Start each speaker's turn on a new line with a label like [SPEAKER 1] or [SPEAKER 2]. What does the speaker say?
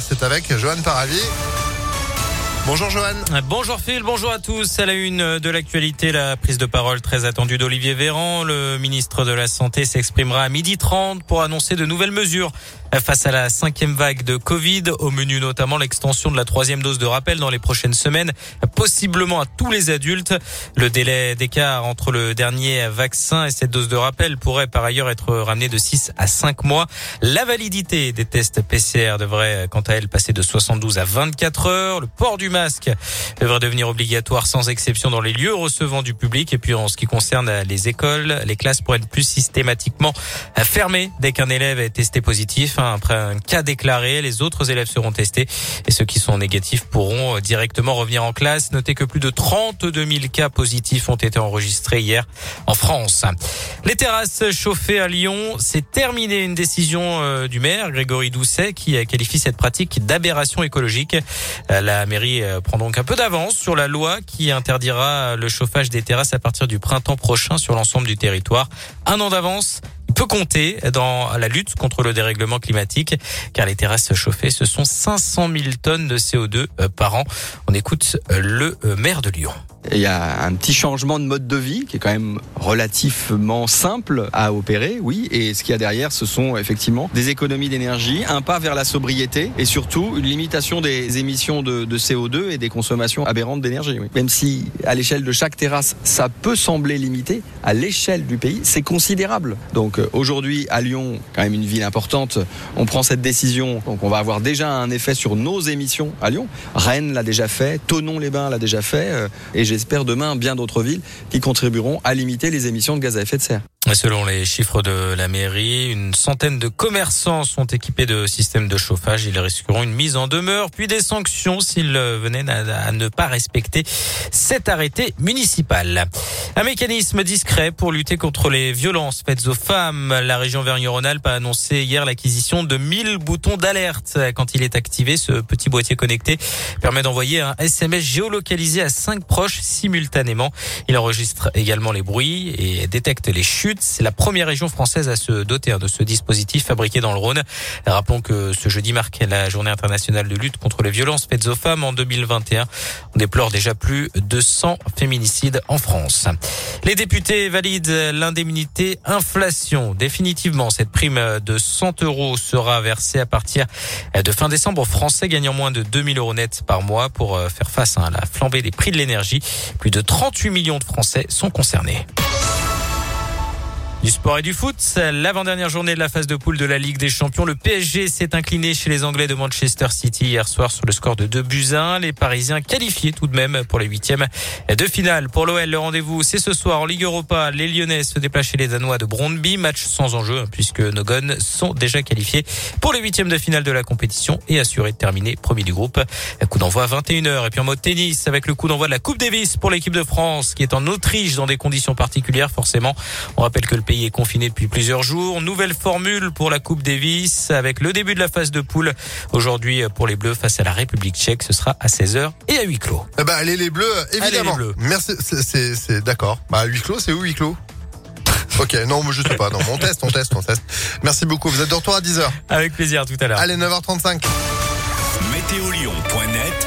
[SPEAKER 1] C'est avec Johan Paravi. Bonjour Johan.
[SPEAKER 2] Bonjour Phil, bonjour à tous. À la une de l'actualité, la prise de parole très attendue d'Olivier Véran. Le ministre de la Santé s'exprimera à midi 30 pour annoncer de nouvelles mesures face à la cinquième vague de Covid. Au menu notamment l'extension de la troisième dose de rappel dans les prochaines semaines, possiblement à tous les adultes. Le délai d'écart entre le dernier vaccin et cette dose de rappel pourrait par ailleurs être ramené de 6 à 5 mois. La validité des tests PCR devrait quant à elle passer de 72 à 24 heures. Le port du masque devrait devenir obligatoire sans exception dans les lieux recevant du public. Et puis en ce qui concerne les écoles, les classes pourraient être plus systématiquement fermées dès qu'un élève est testé positif. Après un cas déclaré, les autres élèves seront testés et ceux qui sont négatifs pourront directement revenir en classe. Notez que plus de 32 000 cas positifs ont été enregistrés hier en France. Les terrasses chauffées à Lyon, c'est terminé. Une décision euh, du maire Grégory Doucet qui qualifie cette pratique d'aberration écologique. Euh, la mairie euh, prend donc un peu d'avance sur la loi qui interdira le chauffage des terrasses à partir du printemps prochain sur l'ensemble du territoire. Un an d'avance peut compter dans la lutte contre le dérèglement climatique, car les terrasses chauffées, ce sont 500 000 tonnes de CO2 par an. On écoute le maire de Lyon.
[SPEAKER 3] Il y a un petit changement de mode de vie qui est quand même relativement simple à opérer, oui. Et ce qu'il y a derrière, ce sont effectivement des économies d'énergie, un pas vers la sobriété et surtout une limitation des émissions de, de CO2 et des consommations aberrantes d'énergie. Même si à l'échelle de chaque terrasse, ça peut sembler limité, à l'échelle du pays, c'est considérable. Donc aujourd'hui, à Lyon, quand même une ville importante, on prend cette décision. Donc on va avoir déjà un effet sur nos émissions à Lyon. Rennes l'a déjà fait, Tonon-les-Bains l'a déjà fait. Et j'espère demain bien d'autres villes qui contribueront à limiter les émissions de gaz à effet de serre.
[SPEAKER 2] Selon les chiffres de la mairie, une centaine de commerçants sont équipés de systèmes de chauffage. Ils risqueront une mise en demeure, puis des sanctions s'ils venaient à ne pas respecter cet arrêté municipal. Un mécanisme discret pour lutter contre les violences faites aux femmes. La région Auvergne-Rhône-Alpes a annoncé hier l'acquisition de 1000 boutons d'alerte. Quand il est activé, ce petit boîtier connecté permet d'envoyer un SMS géolocalisé à cinq proches simultanément. Il enregistre également les bruits et détecte les chutes. C'est la première région française à se doter de ce dispositif fabriqué dans le Rhône. Rappelons que ce jeudi marquait la journée internationale de lutte contre les violences faites aux femmes en 2021. On déplore déjà plus de 100 féminicides en France. Les députés valident l'indemnité inflation. Définitivement, cette prime de 100 euros sera versée à partir de fin décembre aux Français gagnant moins de 2000 euros net par mois pour faire face à la flambée des prix de l'énergie. Plus de 38 millions de Français sont concernés. Du sport et du foot, l'avant-dernière journée de la phase de poule de la Ligue des Champions. Le PSG s'est incliné chez les Anglais de Manchester City hier soir sur le score de 2 buts 1. Les Parisiens qualifiés tout de même pour les huitièmes de finale. Pour l'OL, le rendez-vous c'est ce soir en Ligue Europa. Les Lyonnais se déplacent chez les Danois de Brondby. Match sans enjeu puisque nos Gones sont déjà qualifiés pour les huitièmes de finale de la compétition et assurés de terminer premier du groupe. Coup d'envoi à 21h. Et puis en mode tennis avec le coup d'envoi de la Coupe Davis pour l'équipe de France qui est en Autriche dans des conditions particulières forcément. On rappelle que le pays est confiné depuis plusieurs jours. Nouvelle formule pour la Coupe Davis avec le début de la phase de poule. Aujourd'hui, pour les Bleus face à la République tchèque, ce sera à 16h et à huis clos.
[SPEAKER 1] Eh ben, allez les Bleus, évidemment.
[SPEAKER 2] Allez, les bleus.
[SPEAKER 1] Merci, c'est d'accord. Bah, huis clos, c'est où huis clos? Ok, non, je sais pas. Non, on teste, on teste, on teste. Merci beaucoup. Vous êtes de retour à 10h.
[SPEAKER 2] Avec plaisir, tout à l'heure.
[SPEAKER 1] Allez, 9h35.
[SPEAKER 4] Météolion.net